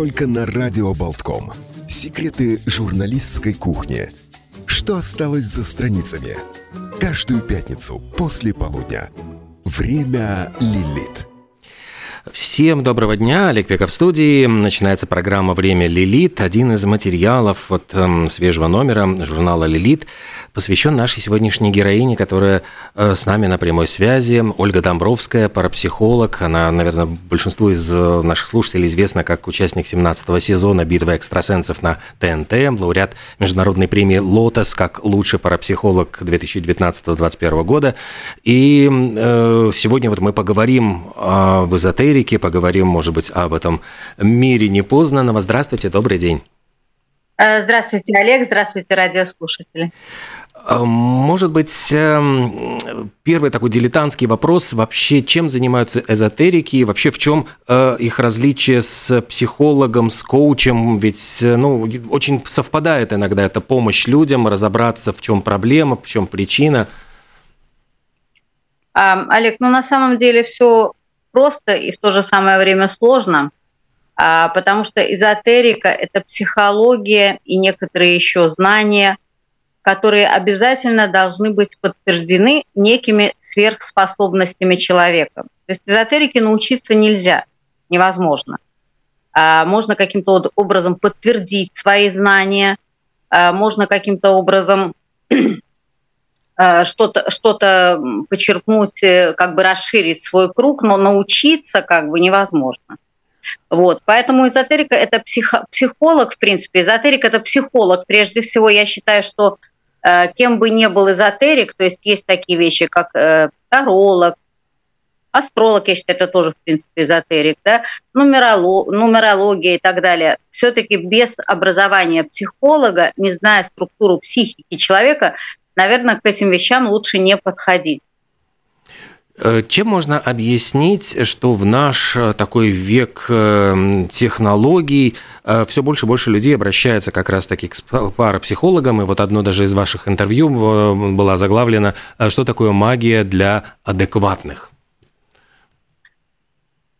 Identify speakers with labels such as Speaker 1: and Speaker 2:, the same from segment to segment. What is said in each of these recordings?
Speaker 1: только на Радио Болтком. Секреты журналистской кухни. Что осталось за страницами? Каждую пятницу после полудня. Время Лилит.
Speaker 2: Всем доброго дня, Олег Пеков в студии. Начинается программа «Время Лилит». Один из материалов вот, э, свежего номера журнала «Лилит» посвящен нашей сегодняшней героине, которая э, с нами на прямой связи. Ольга Домбровская, парапсихолог. Она, наверное, большинству из э, наших слушателей известна как участник 17-го сезона «Битвы экстрасенсов» на ТНТ, лауреат международной премии «Лотос» как лучший парапсихолог 2019-2021 года. И э, сегодня вот мы поговорим об эзотерике, поговорим, может быть, об этом мире непознанного. Здравствуйте, добрый день.
Speaker 3: Э, здравствуйте, Олег. Здравствуйте, радиослушатели.
Speaker 2: А, может быть, эм, первый такой дилетантский вопрос, вообще чем занимаются эзотерики и вообще в чем э, их различие с психологом, с коучем? Ведь э, ну, очень совпадает иногда эта помощь людям разобраться, в чем проблема, в чем причина.
Speaker 3: Олег, ну на самом деле все просто и в то же самое время сложно, а, потому что эзотерика – это психология и некоторые еще знания – которые обязательно должны быть подтверждены некими сверхспособностями человека. То есть эзотерике научиться нельзя, невозможно. А можно каким-то образом подтвердить свои знания, а можно каким-то образом что-то что почерпнуть, э, как бы расширить свой круг, но научиться как бы невозможно. Вот. Поэтому эзотерика – это психо, психолог, в принципе. Эзотерика – это психолог. Прежде всего, я считаю, что Э, кем бы ни был эзотерик, то есть есть такие вещи, как э, таролог, астролог, я считаю, это тоже, в принципе, эзотерик, да, нумеролог, нумерология и так далее. Все-таки без образования психолога, не зная структуру психики человека, наверное, к этим вещам лучше не подходить.
Speaker 2: Э, чем можно объяснить, что в наш э, такой век э, технологий все больше и больше людей обращаются как раз-таки к парапсихологам, и вот одно даже из ваших интервью было заглавлено «Что такое магия для адекватных?»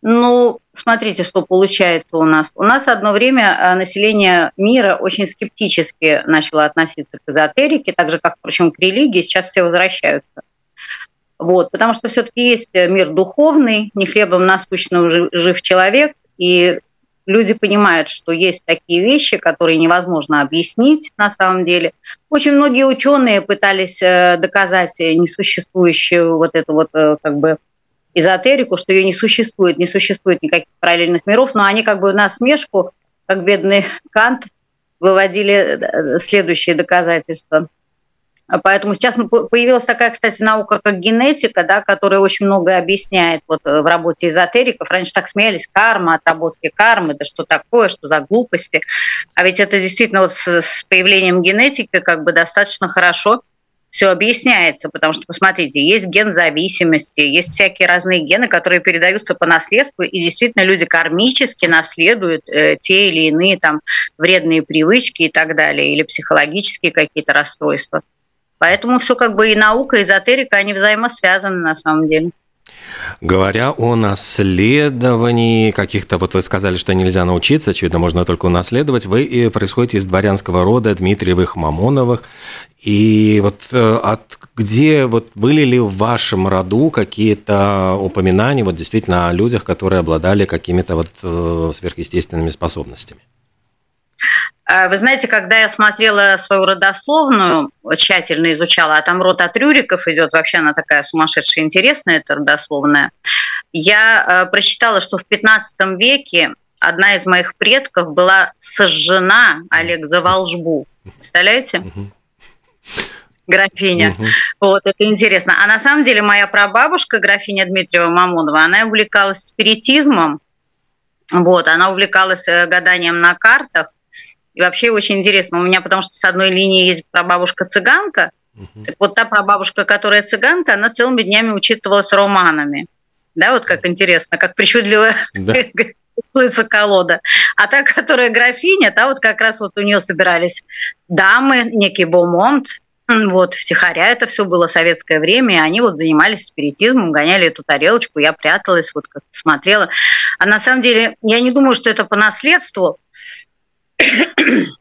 Speaker 3: Ну, смотрите, что получается у нас. У нас одно время население мира очень скептически начало относиться к эзотерике, так же, как, впрочем, к религии. Сейчас все возвращаются. Вот, потому что все-таки есть э, мир духовный, не хлебом насущным жив человек, и люди понимают, что есть такие вещи, которые невозможно объяснить на самом деле. Очень многие ученые пытались э, доказать несуществующую вот эту вот э, как бы эзотерику, что ее не существует, не существует никаких параллельных миров, но они как бы на смешку, как бедный Кант, выводили следующие доказательства – а поэтому сейчас появилась такая, кстати, наука, как генетика, да, которая очень многое объясняет вот э, в работе эзотериков. Раньше так смеялись, карма, отработки кармы, да что такое, что за глупости. А ведь это действительно вот с, с появлением генетики как бы достаточно хорошо все объясняется, потому что, посмотрите, есть ген зависимости, есть всякие разные гены, которые передаются по наследству, и действительно люди кармически наследуют э, те или иные там вредные привычки и так далее, или психологические какие-то расстройства. Поэтому все как бы и наука, и эзотерика, они взаимосвязаны на самом деле.
Speaker 2: Говоря о наследовании каких-то, вот вы сказали, что нельзя научиться, очевидно, можно только унаследовать, вы происходите из дворянского рода Дмитриевых, Мамоновых, и вот э, от где вот были ли в вашем роду какие-то упоминания вот действительно о людях, которые обладали какими-то вот э, сверхъестественными способностями?
Speaker 3: А, вы знаете, когда я смотрела свою родословную, тщательно изучала, а там род от Рюриков идет, вообще она такая сумасшедшая интересная, эта родословная, я а, прочитала, что в 15 веке одна из моих предков была сожжена, Олег, за волжбу. Представляете? графиня. Угу. Вот, это интересно. А на самом деле моя прабабушка, графиня Дмитриева Мамонова, она увлекалась спиритизмом, вот, она увлекалась э, гаданием на картах, и вообще очень интересно, у меня потому что с одной линии есть прабабушка цыганка, угу. так вот та прабабушка, которая цыганка, она целыми днями учитывалась романами. Да, вот как интересно, как причудливая да. колода. А та, которая графиня, та вот как раз вот у нее собирались дамы, некий Бомонт, вот, втихаря это все было советское время, и они вот занимались спиритизмом, гоняли эту тарелочку, я пряталась, вот как смотрела. А на самом деле, я не думаю, что это по наследству,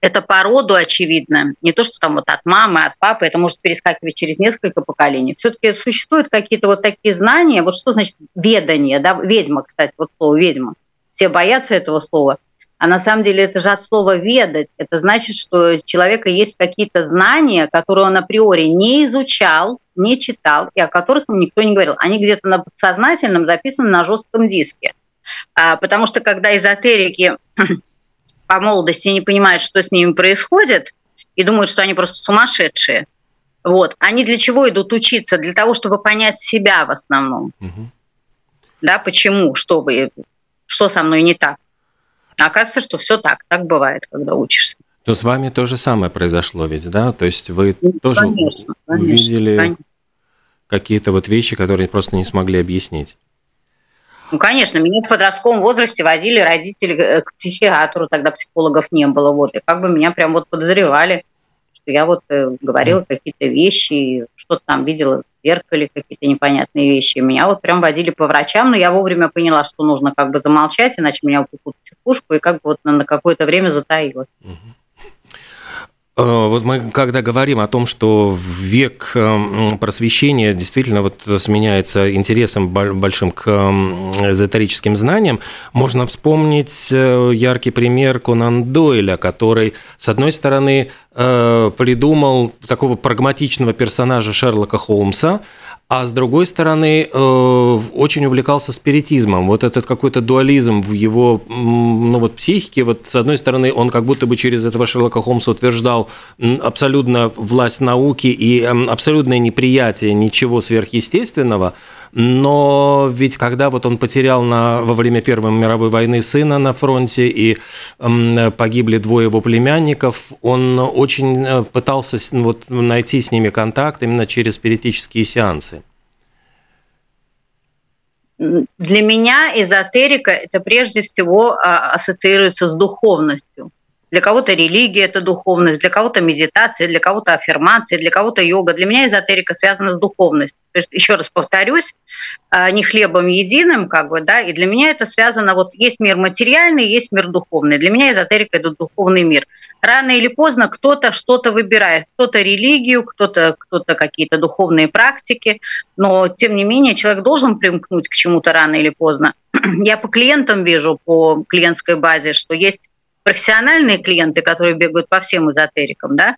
Speaker 3: это по роду очевидно. Не то, что там вот от мамы, от папы, это может перескакивать через несколько поколений. Все-таки существуют какие-то вот такие знания. Вот что значит ведание, да, ведьма, кстати, вот слово ведьма. Все боятся этого слова. А на самом деле это же от слова «ведать». Это значит, что у человека есть какие-то знания, которые он априори не изучал, не читал, и о которых ему никто не говорил. Они где-то на подсознательном записаны на жестком диске. А, потому что когда эзотерики по молодости не понимают, что с ними происходит, и думают, что они просто сумасшедшие, вот, они для чего идут учиться? Для того, чтобы понять себя в основном. Угу. Да, почему, что, вы, что со мной не так. А оказывается, что все так, так бывает, когда учишься.
Speaker 2: То с вами то же самое произошло ведь, да? То есть вы ну, тоже конечно, увидели конечно. какие-то вот вещи, которые просто не смогли объяснить.
Speaker 3: Ну, конечно, меня в подростковом возрасте водили родители э, к психиатру, тогда психологов не было, вот, и как бы меня прям вот подозревали, что я вот э, говорила какие-то вещи, что-то там видела зеркале какие-то непонятные вещи. Меня вот прям водили по врачам, но я вовремя поняла, что нужно как бы замолчать, иначе меня упекут в психушку, и как бы вот на какое-то время затаилась.
Speaker 2: Э, вот мы когда говорим о том, что век э, просвещения действительно вот сменяется интересом большим к эзотерическим знаниям, можно вспомнить э, яркий пример Конан Дойля, который, с одной стороны, придумал такого прагматичного персонажа Шерлока Холмса, а с другой стороны, э, очень увлекался спиритизмом. Вот этот какой-то дуализм в его ну, вот, психике. Вот, с одной стороны, он как будто бы через этого Шерлока Холмса утверждал абсолютно власть науки и абсолютное неприятие ничего сверхъестественного – но ведь когда вот он потерял на, во время Первой мировой войны сына на фронте и погибли двое его племянников, он очень э, пытался вот, найти с ними контакт именно через спиритические сеансы.
Speaker 3: Для меня эзотерика это прежде всего а, ассоциируется с духовностью. Для кого-то религия – это духовность, для кого-то медитация, для кого-то аффирмация, для кого-то йога. Для меня эзотерика связана с духовностью. То есть, еще раз повторюсь, а, не хлебом единым, как бы, да, и для меня это связано, вот есть мир материальный, есть мир духовный. Для меня эзотерика – это духовный мир. Рано или поздно кто-то что-то выбирает, кто-то религию, кто-то кто какие-то духовные практики, но, тем не менее, человек должен примкнуть к чему-то рано или поздно. Я по клиентам вижу, по клиентской базе, что есть профессиональные клиенты, которые бегают по всем эзотерикам, да,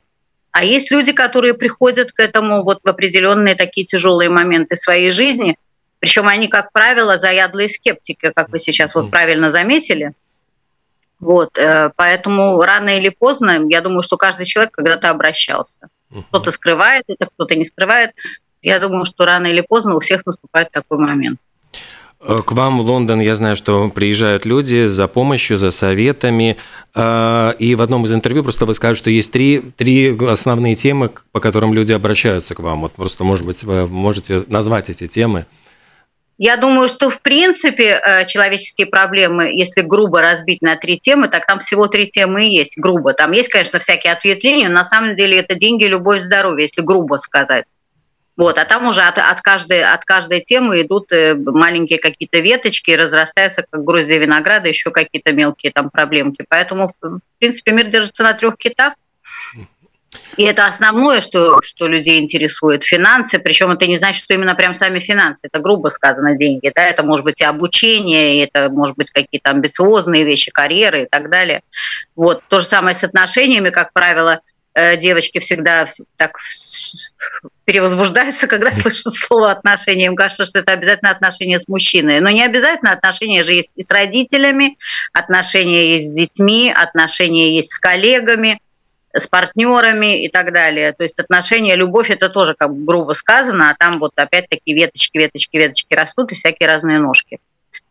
Speaker 3: а есть люди, которые приходят к этому вот в определенные такие тяжелые моменты своей жизни, причем они, как правило, заядлые скептики, как вы сейчас вот правильно заметили. Вот, э, поэтому рано или поздно, я думаю, что каждый человек когда-то обращался. Кто-то скрывает это, кто-то не скрывает. Я думаю, что рано или поздно у всех наступает такой момент.
Speaker 2: Э, к вам в Лондон, я знаю, что приезжают люди за помощью, за советами. Э, и в одном из интервью просто вы скажете, что есть три, три основные темы, по которым люди обращаются к вам. Вот просто, может быть, вы можете назвать эти темы.
Speaker 3: Я думаю, что в принципе э, человеческие проблемы, если грубо разбить на три темы, так там всего три темы и есть, грубо. Там есть, конечно, всякие ответвления, но на самом деле это деньги, любовь, здоровье, если грубо сказать. Вот, а там уже от, от, каждой, от каждой темы идут э, маленькие какие-то веточки, разрастаются как гроздья винограда, еще какие-то мелкие там проблемки. Поэтому, в принципе, мир держится на трех китах. И это основное, что, что людей интересует. Финансы, причем это не значит, что именно прям сами финансы, это грубо сказано деньги, да, это может быть и обучение, это может быть какие-то амбициозные вещи, карьеры и так далее. Вот. То же самое с отношениями, как правило, девочки всегда так перевозбуждаются, когда слышат слово отношения. Им кажется, что это обязательно отношения с мужчиной. Но не обязательно отношения же есть и с родителями, отношения есть с детьми, отношения есть с коллегами, с партнерами и так далее. То есть отношения, любовь это тоже как бы грубо сказано, а там вот опять-таки веточки, веточки, веточки растут и всякие разные ножки.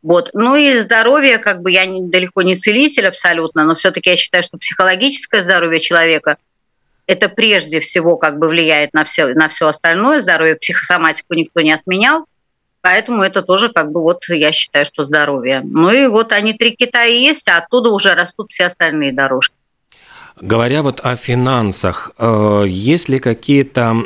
Speaker 3: Вот. Ну и здоровье, как бы я далеко не целитель абсолютно, но все-таки я считаю, что психологическое здоровье человека это прежде всего как бы влияет на все, на все остальное здоровье. Психосоматику никто не отменял, поэтому это тоже как бы вот я считаю, что здоровье. Ну и вот они три Китая есть, а оттуда уже растут все остальные дорожки.
Speaker 2: Говоря вот о финансах, э, есть ли какие-то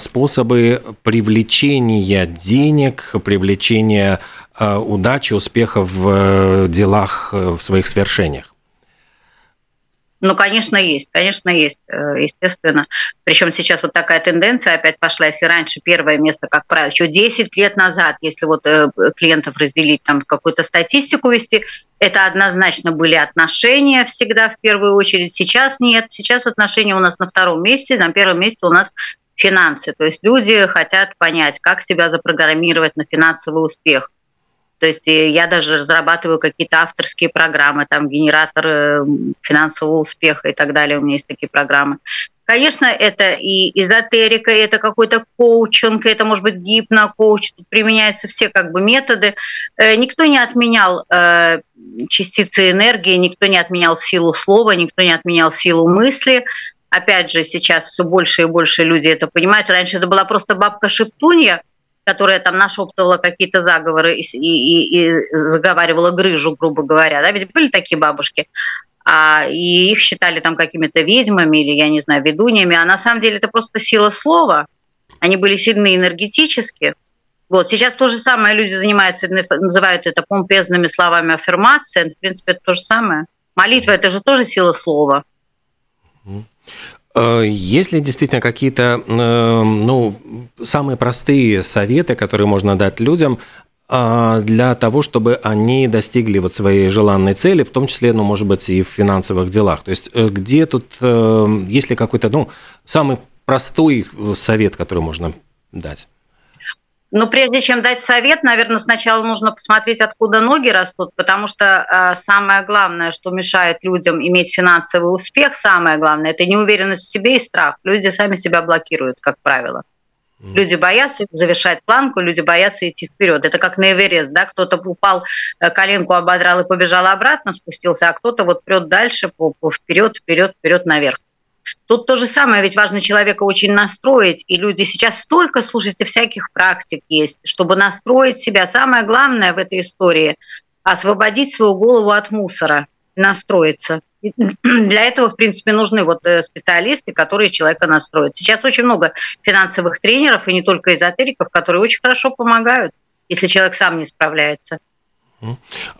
Speaker 2: способы привлечения денег, привлечения э, удачи, успеха в делах, в своих свершениях?
Speaker 3: Ну, конечно, есть, конечно, есть, э, естественно. Причем сейчас вот такая тенденция опять пошла, если раньше первое место, как правило, еще 10 лет назад, если вот э, клиентов разделить, там какую-то статистику вести, это однозначно были отношения всегда в первую очередь. Сейчас нет, сейчас отношения у нас на втором месте, на первом месте у нас финансы. То есть люди хотят понять, как себя запрограммировать на финансовый успех – то есть э, я даже разрабатываю какие-то авторские программы, там генератор э, финансового успеха и так далее. У меня есть такие программы. Конечно, это и эзотерика, и это какой-то коучинг, это может быть гипнокоуч, тут применяются все как бы методы. Э, никто не отменял частицы энергии, никто не отменял силу слова, никто не отменял силу мысли. Опять же, сейчас все больше и больше люди это понимают. Раньше это была просто бабка-шептунья, которая там нашептывала какие-то заговоры и, и, и заговаривала грыжу, грубо говоря. Да? Ведь были такие бабушки. А, и их считали там какими-то ведьмами или, я не знаю, ведуньями. А на самом деле это просто сила слова. Они были сильны энергетически. Вот. Сейчас то же самое люди занимаются, называют это помпезными словами аффирмации. В принципе, это то же самое. Молитва – это же тоже сила слова.
Speaker 2: Э, есть ли действительно какие-то э, ну, самые простые советы, которые можно дать людям э, для того, чтобы они достигли вот своей желанной цели, в том числе, ну, может быть, и в финансовых делах? То есть где тут, есть ли какой-то, ну, самый простой совет, который можно дать?
Speaker 3: Но прежде чем дать совет, наверное, сначала нужно посмотреть, откуда ноги растут, потому что э, самое главное, что мешает людям иметь финансовый успех, самое главное, это неуверенность в себе и страх. Люди сами себя блокируют, как правило. Люди боятся завершать планку, люди боятся идти вперед. Это как на Эверест, да, кто-то упал, э, коленку ободрал и побежал обратно, спустился, а кто-то вот прет дальше, по, по вперед, вперед, вперед наверх. Тут то же самое, ведь важно человека очень настроить, и люди сейчас столько, слушайте, всяких практик есть, чтобы настроить себя. Самое главное в этой истории – освободить свою голову от мусора, настроиться. И для этого, в принципе, нужны вот э, специалисты, которые человека настроят. Сейчас очень много финансовых тренеров, и не только эзотериков, которые очень хорошо помогают, если человек сам не справляется.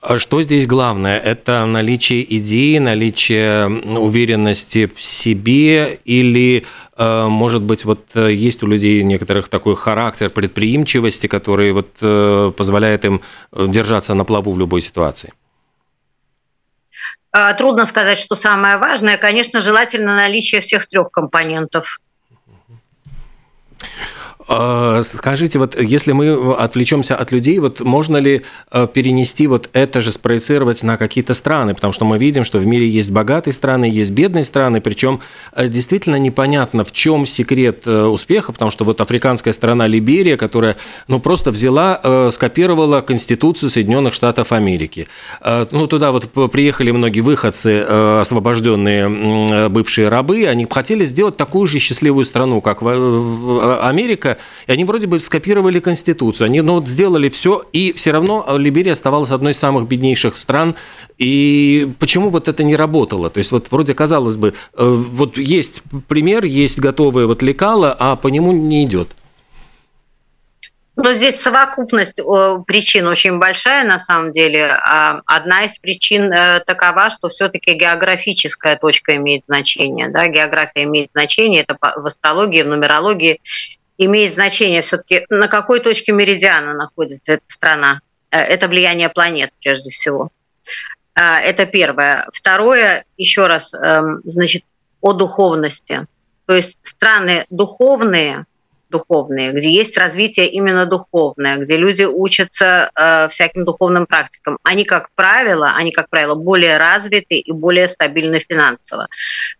Speaker 2: А что здесь главное? Это наличие идеи, наличие уверенности в себе или, э, может быть, вот э, есть у людей некоторых такой характер предприимчивости, который вот э, позволяет им держаться на плаву в любой ситуации?
Speaker 3: А, трудно сказать, что самое важное. Конечно, желательно наличие всех трех компонентов.
Speaker 2: А, скажите, вот если мы отвлечемся от людей, вот можно ли э, перенести вот это же, спроецировать на какие-то страны? Потому что мы видим, что в мире есть богатые страны, есть бедные страны, причем э, действительно непонятно, в чем секрет э, успеха, потому что вот африканская страна Либерия, которая ну, просто взяла, скопировала Конституцию Соединенных Штатов Америки. Ну, туда вот приехали многие выходцы, освобожденные бывшие рабы, они хотели сделать такую же счастливую страну, как Америка, и они вроде бы скопировали Конституцию, они ну, вот сделали все, и все равно Либерия оставалась одной из самых беднейших стран. И почему вот это не работало? То есть вот вроде казалось бы, э, вот есть пример, есть готовые вот лекала, а по нему не идет.
Speaker 3: Но здесь совокупность причин очень большая на самом деле. А одна из причин э, такова, что все-таки географическая точка имеет значение. Да? География имеет значение, это в астрологии, в нумерологии имеет значение все-таки, на какой точке меридиана находится эта страна. Э, это влияние планет, прежде всего. Э, это первое. Второе, еще раз, эм, значит, о духовности. То есть страны духовные, духовные, где есть развитие именно духовное, где люди учатся э, всяким духовным практикам. Они, как правило, они, как правило, более развиты и более стабильны финансово.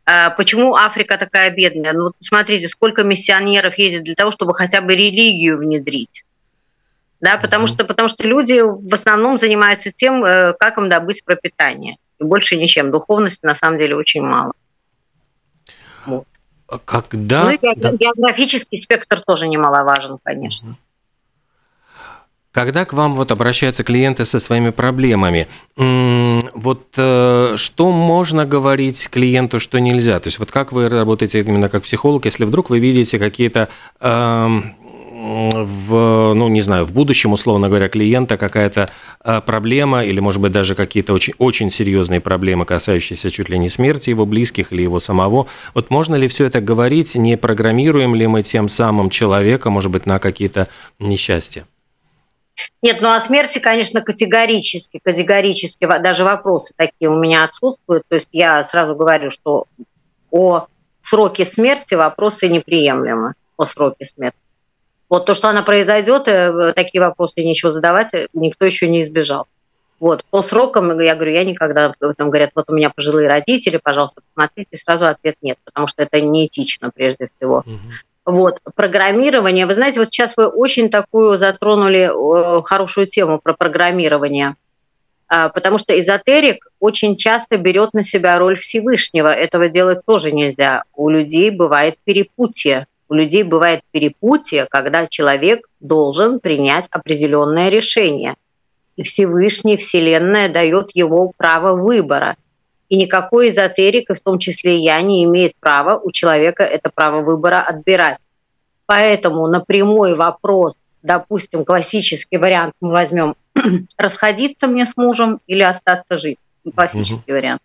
Speaker 3: Э, почему Африка такая бедная? Ну, смотрите, сколько миссионеров едет для того, чтобы хотя бы религию внедрить. Да, потому, что, потому что люди в основном занимаются тем, э, как им добыть пропитание. И больше ничем. Духовности на самом деле очень мало.
Speaker 2: Вот. А когда...
Speaker 3: Ну и географический спектр тоже немаловажен, конечно.
Speaker 2: Когда к вам вот обращаются клиенты со своими проблемами, вот э, что можно говорить клиенту, что нельзя? То есть вот как вы работаете именно как психолог, если вдруг вы видите какие-то эм, в, ну, не знаю, в будущем, условно говоря, клиента какая-то э, проблема или, может быть, даже какие-то очень, очень серьезные проблемы, касающиеся чуть ли не смерти его близких или его самого. Вот можно ли все это говорить, не программируем ли мы тем самым человека, может быть, на какие-то несчастья?
Speaker 3: Нет, ну о смерти, конечно, категорически, категорически, даже вопросы такие у меня отсутствуют. То есть я сразу говорю, что о сроке смерти вопросы неприемлемы, о сроке смерти. Вот то, что она произойдет, э, такие вопросы нечего задавать, э, никто еще не избежал. Вот. По срокам, я говорю, я никогда, там говорят, вот у меня пожилые родители, пожалуйста, посмотрите, сразу ответ нет, потому что это неэтично прежде всего. Угу. Вот, программирование. Вы знаете, вот сейчас вы очень такую затронули э, хорошую тему про программирование, а, потому что эзотерик очень часто берет на себя роль Всевышнего. Этого делать тоже нельзя. У людей бывает перепутье. У людей бывает перепутье, когда человек должен принять определенное решение. И Всевышний, Вселенная дает его право выбора. И никакой эзотерик, в том числе я, не имеет права у человека это право выбора отбирать. Поэтому на прямой вопрос, допустим, классический вариант мы возьмем, расходиться мне с мужем или остаться жить, классический угу. вариант.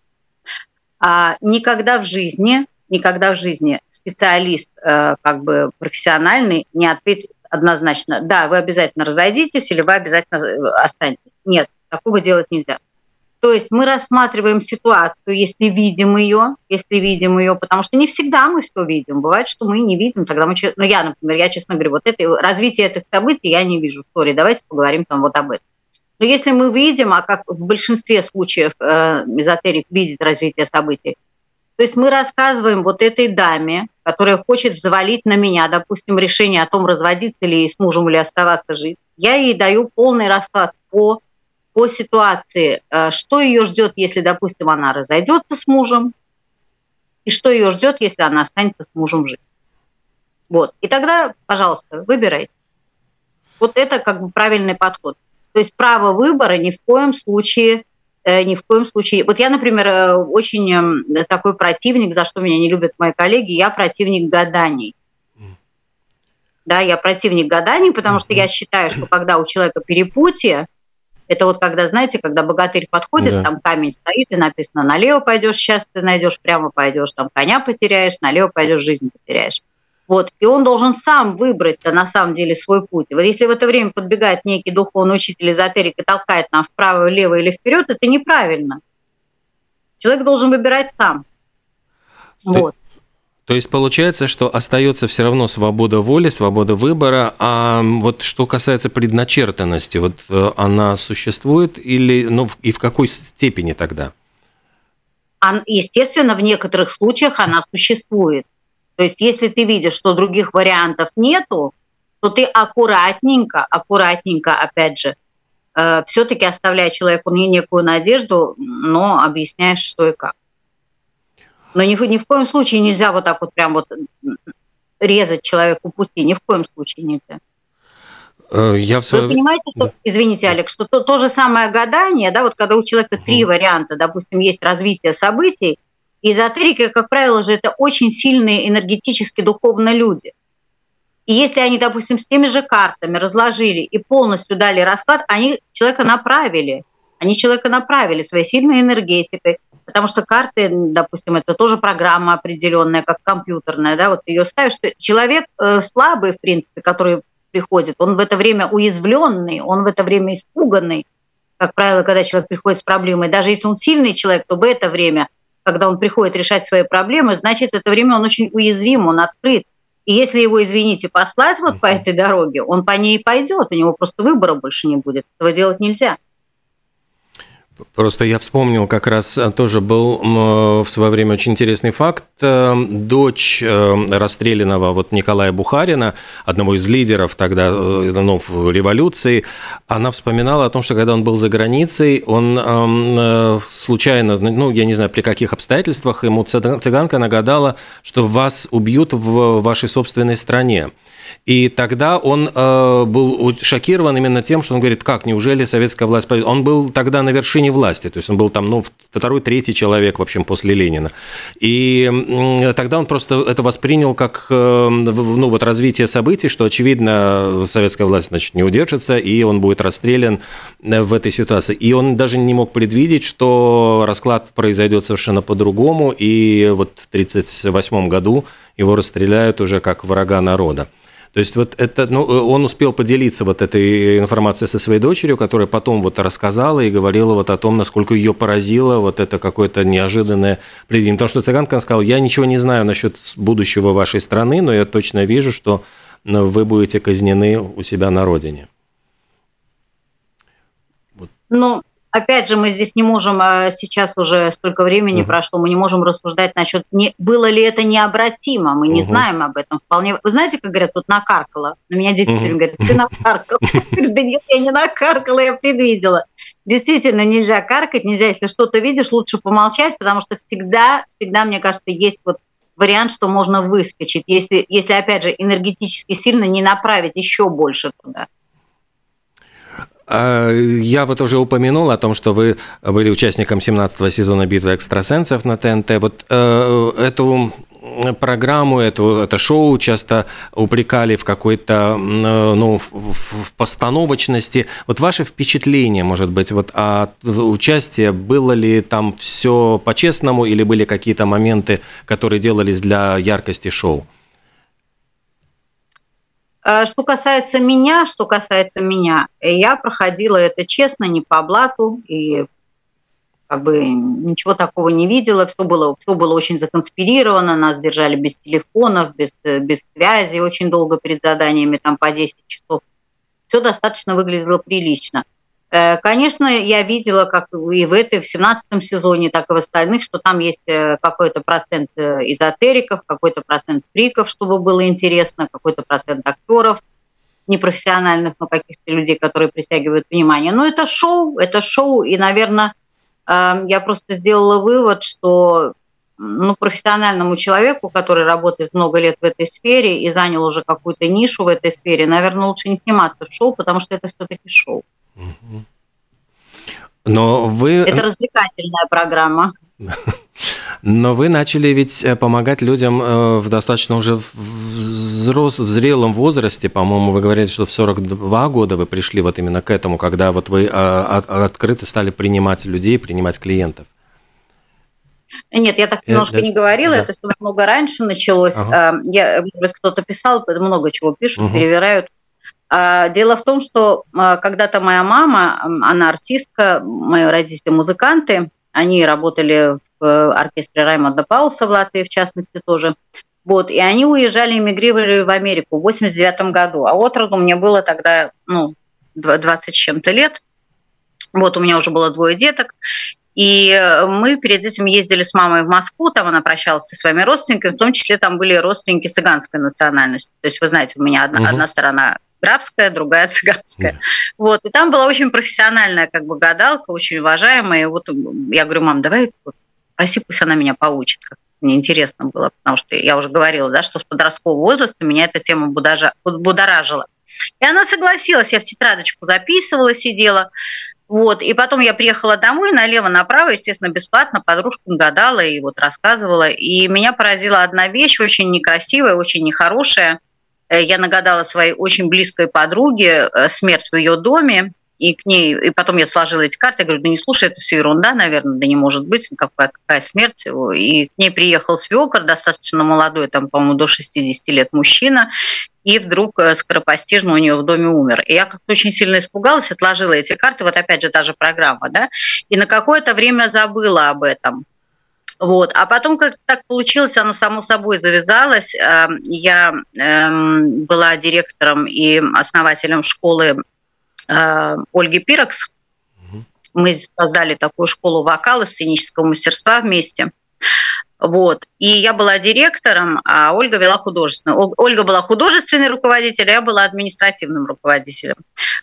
Speaker 3: А никогда в жизни, никогда в жизни специалист, э, как бы профессиональный, не ответит однозначно, да, вы обязательно разойдитесь или вы обязательно э, останетесь. Нет, такого делать нельзя. То есть мы рассматриваем ситуацию, если видим ее, если видим ее, потому что не всегда мы все видим. Бывает, что мы не видим, тогда мы... Ну, я, например, я честно говорю, вот это развитие этих событий я не вижу в истории. Давайте поговорим там вот об этом. Но если мы видим, а как в большинстве случаев э, эзотерик видит развитие событий, то есть мы рассказываем вот этой даме, которая хочет взвалить на меня, допустим, решение о том, разводиться ли с мужем или оставаться жить, я ей даю полный расклад по по ситуации, э, что ее ждет, если, допустим, она разойдется с мужем, и что ее ждет, если она останется с мужем жить. Вот. И тогда, пожалуйста, выбирайте. Вот это как бы правильный подход. То есть право выбора ни в коем случае ни в коем случае. Вот я, например, э, очень эм, такой противник, за что меня не любят мои коллеги, я противник гаданий. Да, я противник гаданий, потому что я считаю, что когда у человека перепутье, это вот когда, знаете, когда богатырь подходит, да. там камень стоит, и написано, налево пойдешь, сейчас ты найдешь, прямо пойдешь, там коня потеряешь, налево пойдешь, жизнь потеряешь. Вот. И он должен сам выбрать на самом деле свой путь. И вот если в это время подбегает некий духовный учитель эзотерик и толкает нам вправо, влево или вперед, это неправильно. Человек должен выбирать сам.
Speaker 2: Вот. То есть получается, что остается все равно свобода воли, свобода выбора, а вот что касается предначертанности, вот э, она существует или, ну, и в какой степени тогда?
Speaker 3: Естественно, в некоторых случаях она существует. То есть если ты видишь, что других вариантов нету, то ты аккуратненько, аккуратненько, опять же, э, все-таки оставляя человеку некую надежду, но объясняешь, что и как. Но ни, ни в коем случае нельзя вот так вот прям вот резать человеку пути, ни в коем случае нельзя. Э, я в свое... Вы понимаете, что, извините, Алекс, что то, то же самое гадание, да, вот когда у человека три варианта, допустим, есть развитие событий, эзотерики, как правило же, это очень сильные энергетически духовные люди. И если они, допустим, с теми же картами разложили и полностью дали расклад, они человека направили. Они человека направили своей сильной энергетикой, Потому что карты, допустим, это тоже программа определенная, как компьютерная, да, вот ее ставишь. Человек э, слабый, в принципе, который приходит, он в это время уязвленный, он в это время испуганный. Как правило, когда человек приходит с проблемой, даже если он сильный человек, то в это время, когда он приходит решать свои проблемы, значит, это время он очень уязвим, он открыт. И если его, извините, послать вот по этой дороге, он по ней пойдет, у него просто выбора больше не будет. Этого делать нельзя.
Speaker 2: Просто я вспомнил, как раз э, тоже был в свое время очень интересный факт. Э, дочь э, расстрелянного вот Николая Бухарина, одного из лидеров тогда ну, в революции, она вспоминала о том, что когда он был за границей, он случайно, ну, я не знаю, при каких обстоятельствах, ему цыганка нагадала, что вас убьют в вашей собственной стране. И тогда он э, был шокирован именно тем, что он говорит, как, неужели советская власть... Он был тогда на вершине власти, то есть он был там, ну, второй, третий человек, в общем, после Ленина. И тогда он просто это воспринял как, э, ну, вот развитие событий, что, очевидно, советская власть, значит, не удержится, и он будет расстрелян э, в этой ситуации. И он даже не мог предвидеть, что расклад произойдет совершенно по-другому, и вот в 1938 году его расстреляют уже как врага народа. То есть вот это, ну, э, он успел поделиться вот этой информацией со своей дочерью, которая потом вот рассказала и говорила вот о том, насколько ее поразило вот это какое-то неожиданное предвидение. Потому что цыганка сказала, я ничего не знаю насчет будущего вашей страны, но я точно вижу, что вы будете казнены у себя на родине.
Speaker 3: Вот. Ну, Опять же, мы здесь не можем, а сейчас уже столько времени угу. прошло, мы не можем рассуждать насчет, не, было ли это необратимо, мы не угу. знаем об этом вполне. Вы знаете, как говорят, тут накаркало? На меня дети угу. говорят, ты накаркала. Да нет, я не накаркала, я предвидела. Действительно, нельзя каркать, нельзя, если что-то видишь, лучше помолчать, потому что всегда, всегда, мне кажется, есть вот вариант, что можно выскочить, если, если опять же, энергетически сильно не направить еще больше туда.
Speaker 2: А, я вот уже упомянул о том, что вы были участником 17-го сезона «Битвы экстрасенсов» на ТНТ. Вот э, эту программу, это, это шоу часто упрекали в какой-то ну, в постановочности. Вот ваше впечатление, может быть, вот от участия, было ли там все по-честному или были какие-то моменты, которые делались для яркости шоу?
Speaker 3: Э, что касается меня, что касается меня, я проходила это честно, не по блату, и как бы ничего такого не видела, все было, все было очень законспирировано, нас держали без телефонов, без, без связи, очень долго перед заданиями, там по 10 часов. Все достаточно выглядело прилично. Э, конечно, я видела, как и в этой, в 17 сезоне, так и в остальных, что там есть э, какой-то процент э, эзотериков, какой-то процент фриков, чтобы было интересно, какой-то процент актеров непрофессиональных, но каких-то людей, которые притягивают внимание. Но это шоу, это шоу, и, наверное, я просто сделала вывод, что ну, профессиональному человеку, который работает много лет в этой сфере и занял уже какую-то нишу в этой сфере, наверное, лучше не сниматься в шоу, потому что это все-таки шоу.
Speaker 2: Но вы...
Speaker 3: Это развлекательная программа.
Speaker 2: Но вы начали ведь э, помогать людям э, в достаточно уже взрос, в зрелом возрасте, по-моему, вы говорили, что в 42 года вы пришли вот именно к этому, когда вот вы а, открыто стали принимать людей, принимать клиентов.
Speaker 3: Нет, я так э, немножко это, не говорила, да. это все намного раньше началось. Ага. Я, кто-то писал, много чего пишут, угу. перевирают. А, дело в том, что а, когда-то моя мама, она артистка, мои родители музыканты, они работали в э, оркестре Раймонда Пауса в Латвии, в частности, тоже. Вот, и они уезжали, эмигрировали в Америку в 89 году. А от роду мне было тогда, ну, 20 с чем-то лет. Вот, у меня уже было двое деток. И э, мы перед этим ездили с мамой в Москву, там она прощалась со своими родственниками, в том числе там были родственники цыганской национальности. То есть, вы знаете, у меня одна, угу. одна сторона графская, другая цыганская. Да. Вот, и там была очень профессиональная как бы гадалка, очень уважаемая. И вот я говорю, мам, давай проси, пусть она меня поучит. Как мне интересно было, потому что я уже говорила, да, что с подросткового возраста меня эта тема будажа, будоражила. И она согласилась, я в тетрадочку записывала, сидела. Вот, и потом я приехала домой, налево-направо, естественно, бесплатно подружкам гадала и вот рассказывала. И меня поразила одна вещь, очень некрасивая, очень нехорошая. Э, я нагадала своей очень близкой подруге э, смерть в ее доме, и к ней, и потом я сложила эти карты, говорю, да не слушай, это все ерунда, наверное, да не может быть, какая, какая смерть. И к ней приехал свекор, достаточно молодой, там, по-моему, до 60 лет мужчина, и вдруг э, скоропостижно у нее в доме умер. И я как-то очень сильно испугалась, отложила эти карты, вот опять же та же программа, да, и на какое-то время забыла об этом. Вот. А потом как так получилось, оно само собой завязалось. Эм, я эм, была директором и основателем школы э, Ольги Пирокс. Мы создали такую школу вокала, сценического мастерства вместе. Вот. И я была директором, а Ольга вела художественную. Ольга была художественный руководитель, а я была административным руководителем.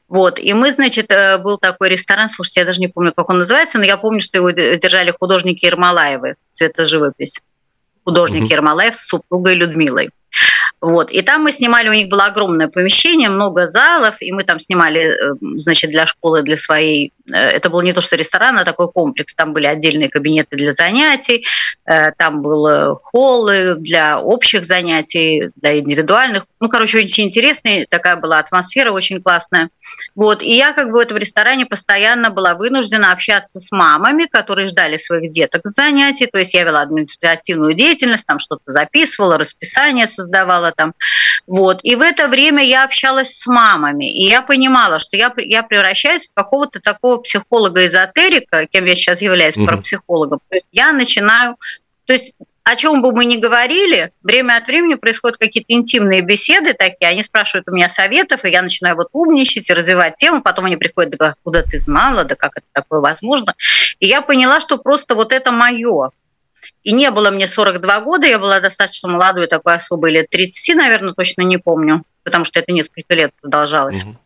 Speaker 3: Вот. И мы, значит, э, был такой ресторан, слушайте, я даже не помню, как он называется, но я помню, что его держали художники Ермолаевы, цветоживопись. Художник mm-hmm. Ермолаев с супругой Людмилой. Вот. И там мы снимали, у них было огромное помещение, много залов, и мы там снимали, э, значит, для школы, для своей. Это был не то, что ресторан, а такой комплекс. Там были отдельные кабинеты для занятий, э, там был холлы для общих занятий, для индивидуальных. Ну, короче, очень интересная такая была атмосфера, очень классная. Вот. И я как бы в этом ресторане постоянно была вынуждена общаться с мамами, которые ждали своих деток с занятий. То есть я вела административную деятельность, там что-то записывала, расписание создавала там. Вот. И в это время я общалась с мамами, и я понимала, что я, я превращаюсь в какого-то такого психолога-эзотерика, кем я сейчас являюсь, mm-hmm. парапсихологом. Я начинаю то есть о чем бы мы ни говорили, время от времени происходят какие-то интимные беседы такие, они спрашивают у меня советов, и я начинаю вот умничать и развивать тему, потом они приходят, да откуда ты знала, да как это такое возможно. И я поняла, что просто вот это мое. И не было мне 42 года, я была достаточно молодой, такой особой, лет 30, наверное, точно не помню, потому что это несколько лет продолжалось. Угу.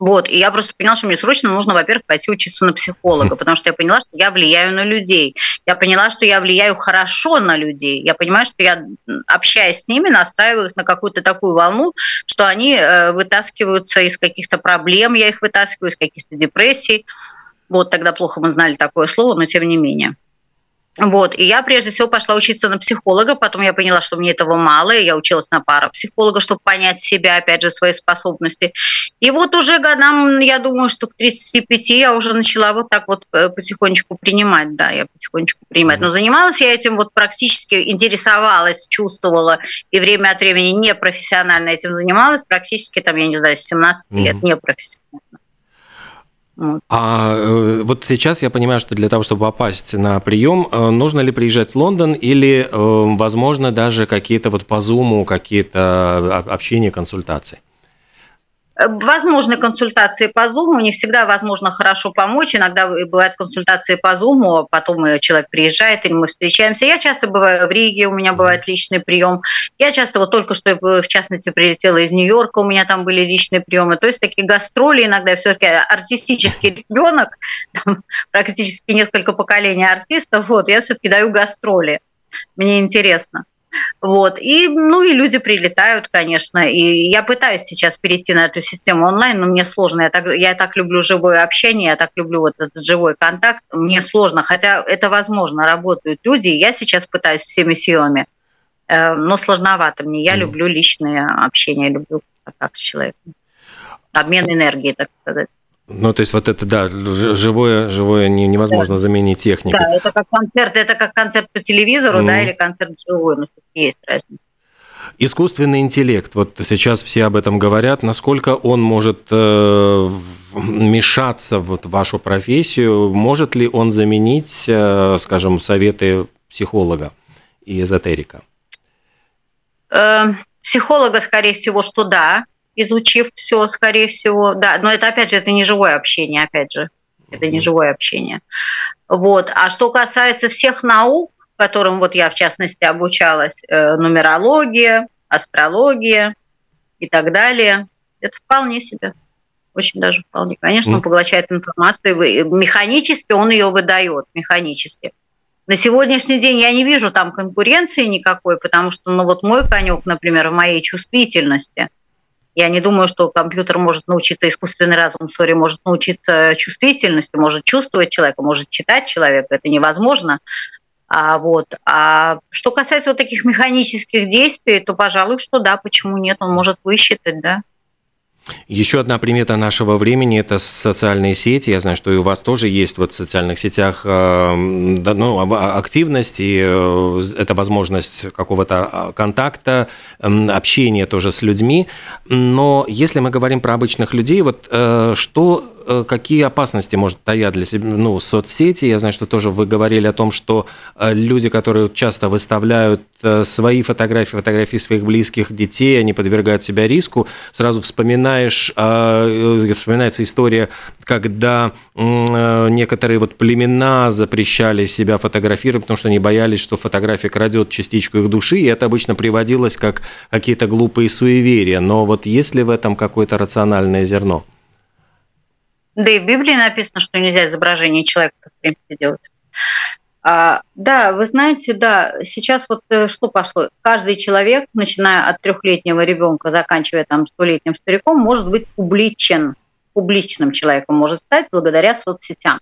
Speaker 3: Вот, и я просто поняла, что мне срочно нужно, во-первых, пойти учиться на психолога, потому что я поняла, что я влияю на людей. Я поняла, что я влияю хорошо на людей. Я понимаю, что я, общаясь с ними, настраиваю их на какую-то такую волну, что они э, вытаскиваются из каких-то проблем, я их вытаскиваю из каких-то депрессий. Вот тогда плохо мы знали такое слово, но тем не менее. Вот, и я прежде всего пошла учиться на психолога, потом я поняла, что мне этого мало, и я училась на парапсихолога, чтобы понять себя, опять же, свои способности. И вот уже годам, я думаю, что к 35 я уже начала вот так вот э, потихонечку принимать, да, я потихонечку принимать. Но занималась я этим вот практически, интересовалась, чувствовала, и время от времени непрофессионально этим занималась, практически там, я не знаю, с 17 mm-hmm. лет непрофессионально.
Speaker 2: А э, вот сейчас я понимаю, что для того, чтобы попасть на прием, э, нужно ли приезжать в Лондон или, э, возможно, даже какие-то вот по Zoom, какие-то общения, консультации?
Speaker 3: Возможны консультации по Zoom, не всегда возможно хорошо помочь. Иногда бывают консультации по Zoom, потом человек приезжает, или мы встречаемся. Я часто бываю в Риге, у меня бывает личный прием. Я часто вот только что, в частности, прилетела из Нью-Йорка, у меня там были личные приемы. То есть такие гастроли иногда все-таки артистический ребенок, практически несколько поколений артистов. Вот, я все-таки даю гастроли. Мне интересно. Вот. И, ну, и люди прилетают, конечно. И я пытаюсь сейчас перейти на эту систему онлайн, но мне сложно. Я так, я так люблю живое общение, я так люблю вот этот живой контакт. Мне сложно, хотя это возможно, работают люди. Я сейчас пытаюсь всеми силами, э, но сложновато мне. Я mm. люблю личное общение, люблю контакт с человеком. Обмен энергией, так сказать.
Speaker 2: Ну, то есть вот это, да, живое, живое невозможно да. заменить техникой.
Speaker 3: Да, это как концерт, это как концерт по телевизору, mm. да, или концерт живой, но есть разница.
Speaker 2: Искусственный интеллект, вот сейчас все об этом говорят, насколько он может э, мешаться вот в вашу профессию, может ли он заменить, э, скажем, советы психолога и эзотерика?
Speaker 3: Э, психолога, скорее всего, что да, изучив все, скорее всего, да, но это опять же это не живое общение, опять же, это не живое общение. Вот. А что касается всех наук, которым вот я в частности обучалась, э, нумерология, астрология и так далее, это вполне себе. Очень даже вполне. Конечно, он поглощает информацию, механически он ее выдает, механически. На сегодняшний день я не вижу там конкуренции никакой, потому что, ну вот мой конек, например, в моей чувствительности – я не думаю, что компьютер может научиться, искусственный разум, сори, может научиться чувствительности, может чувствовать человека, может читать человека. Это невозможно. А, вот. а что касается вот таких механических действий, то, пожалуй, что да, почему нет, он может высчитать, да.
Speaker 2: Еще одна примета нашего времени – это социальные сети. Я знаю, что и у вас тоже есть вот в социальных сетях э, ну, активность, и э, это возможность какого-то а, контакта, общения тоже с людьми. Но если мы говорим про обычных людей, вот э, что какие опасности может таять для себя ну, соцсети? Я знаю, что тоже вы говорили о том, что э, люди, которые часто выставляют э, свои фотографии, фотографии своих близких детей, они подвергают себя риску. Сразу вспоминаешь, вспоминается история, когда некоторые вот племена запрещали себя фотографировать, потому что они боялись, что фотография крадет частичку их души, и это обычно приводилось как какие-то глупые суеверия. Но вот есть ли в этом какое-то рациональное зерно?
Speaker 3: Да и в Библии написано, что нельзя изображение человека, в принципе, делать. А, да, вы знаете, да, сейчас вот э, что пошло? Каждый человек, начиная от трехлетнего ребенка, заканчивая там столетним стариком, может быть публичен, публичным человеком может стать благодаря соцсетям.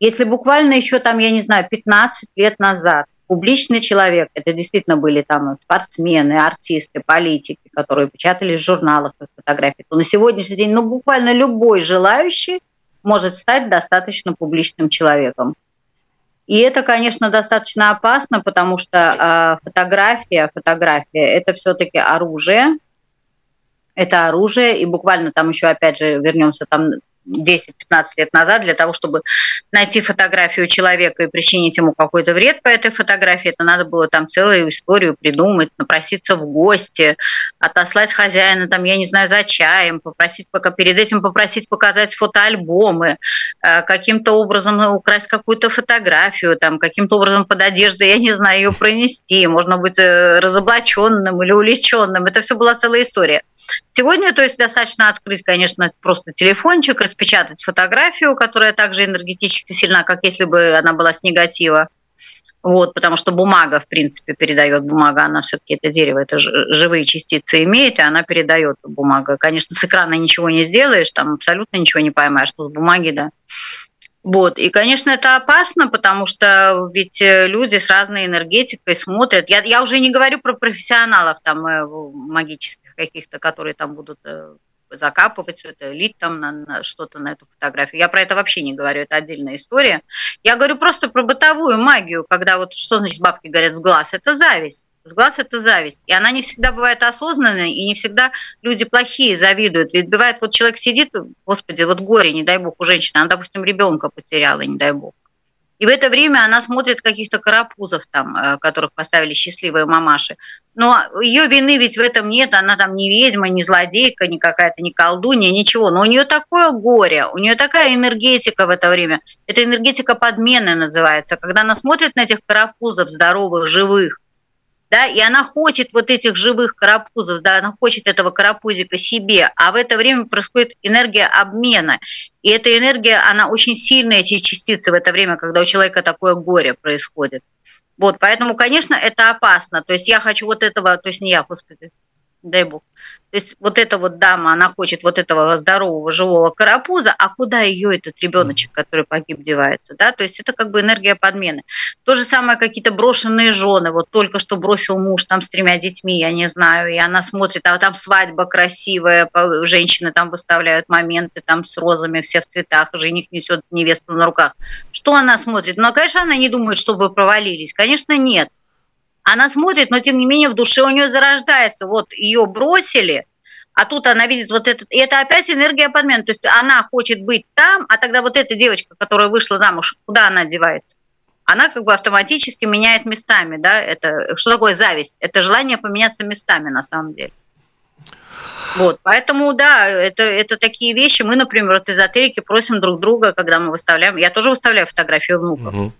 Speaker 3: Если буквально еще там, я не знаю, 15 лет назад публичный человек, это действительно были там спортсмены, артисты, политики, которые печатались в журналах их фотографии, то на сегодняшний день ну, буквально любой желающий может стать достаточно публичным человеком. И это, конечно, достаточно опасно, потому что э, фотография, фотография – это все-таки оружие, это оружие, и буквально там еще, опять же, вернемся там 10-15 лет назад для того, чтобы найти фотографию человека и причинить ему какой-то вред по этой фотографии, это надо было там целую историю придумать, напроситься в гости, отослать хозяина, там, я не знаю, за чаем, попросить, пока перед этим попросить показать фотоальбомы, э, каким-то образом украсть какую-то фотографию, там, каким-то образом под одеждой, я не знаю, ее пронести, можно быть э, разоблаченным или уличенным. Это все была целая история. Сегодня, то есть, достаточно открыть, конечно, просто телефончик, распечатать фотографию, которая также энергетически сильна, как если бы она была с негатива. Вот, потому что бумага, в принципе, передает бумага, она все-таки это дерево, это живые частицы имеет, и она передает бумага. Конечно, с экрана ничего не сделаешь, там абсолютно ничего не поймаешь, но с бумаги, да. Вот. И, конечно, это опасно, потому что ведь э, люди с разной энергетикой смотрят. Я, я уже не говорю про профессионалов там э, магических каких-то, которые там будут э, закапывать все это, лить там на, на что-то на эту фотографию. Я про это вообще не говорю, это отдельная история. Я говорю просто про бытовую магию, когда вот что значит бабки говорят с глаз, это зависть. С глаз это зависть. И она не всегда бывает осознанной, и не всегда люди плохие завидуют. Ведь бывает, вот человек сидит, господи, вот горе, не дай бог, у женщины, она, допустим, ребенка потеряла, не дай бог. И в это время она смотрит каких-то карапузов там, э, которых поставили счастливые мамаши. Но ее вины ведь в этом нет, она там не ведьма, не злодейка, не какая-то, не колдунья, ничего. Но у нее такое горе, у нее такая энергетика в это время. Это энергетика подмены называется, когда она смотрит на этих карапузов здоровых, живых, да, и она хочет вот этих живых карапузов, да, она хочет этого карапузика себе, а в это время происходит энергия обмена. И эта энергия, она очень сильная, эти частицы в это время, когда у человека такое горе происходит. Вот, поэтому, конечно, это опасно. То есть я хочу вот этого, то есть не я, господи, дай бог. То есть вот эта вот дама, она хочет вот этого здорового живого карапуза, а куда ее этот ребеночек, который погиб, девается, да? То есть это как бы энергия подмены. То же самое какие-то брошенные жены, вот только что бросил муж там с тремя детьми, я не знаю, и она смотрит, а там свадьба красивая, женщины там выставляют моменты там с розами, все в цветах, жених несет невесту на руках. Что она смотрит? Ну, конечно, она не думает, что вы провалились. Конечно, нет. Она смотрит, но тем не менее в душе у нее зарождается. Вот ее бросили, а тут она видит вот этот, и это опять энергия подмены. То есть она хочет быть там, а тогда вот эта девочка, которая вышла замуж, куда она девается? Она как бы автоматически меняет местами, да, это, что такое зависть? Это желание поменяться местами на самом деле. Вот, поэтому, да, это, это такие вещи. Мы, например, от эзотерики просим друг друга, когда мы выставляем, я тоже выставляю фотографию внуков. Угу.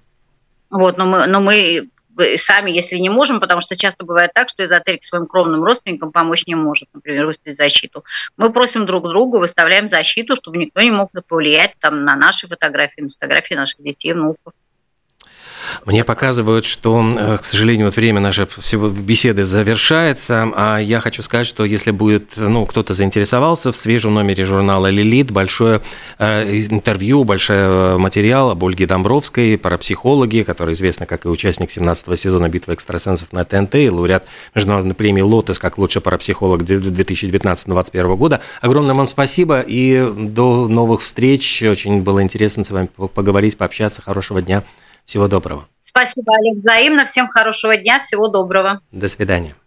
Speaker 3: Вот, но мы, но мы сами, если не можем, потому что часто бывает так, что эзотерик своим кровным родственникам помочь не может, например, выставить защиту. Мы просим друг друга, выставляем защиту, чтобы никто не мог повлиять там, на наши фотографии, на фотографии наших детей, внуков.
Speaker 2: Мне показывают, что, э, к сожалению, вот время нашей всего беседы завершается, а я хочу сказать, что если будет, ну, кто-то заинтересовался, в свежем номере журнала «Лилит» большое э, интервью, большой э, материал об Ольге Домбровской, парапсихологе, которая известна как и участник 17-го сезона «Битвы экстрасенсов» на ТНТ, и лауреат международной премии «Лотос» как лучший парапсихолог 2019-2021 года. Огромное вам спасибо и до новых встреч. Очень было интересно с вами поговорить, пообщаться. Хорошего дня. Всего доброго.
Speaker 3: Спасибо, Олег, взаимно. Всем хорошего дня, всего доброго.
Speaker 2: До свидания.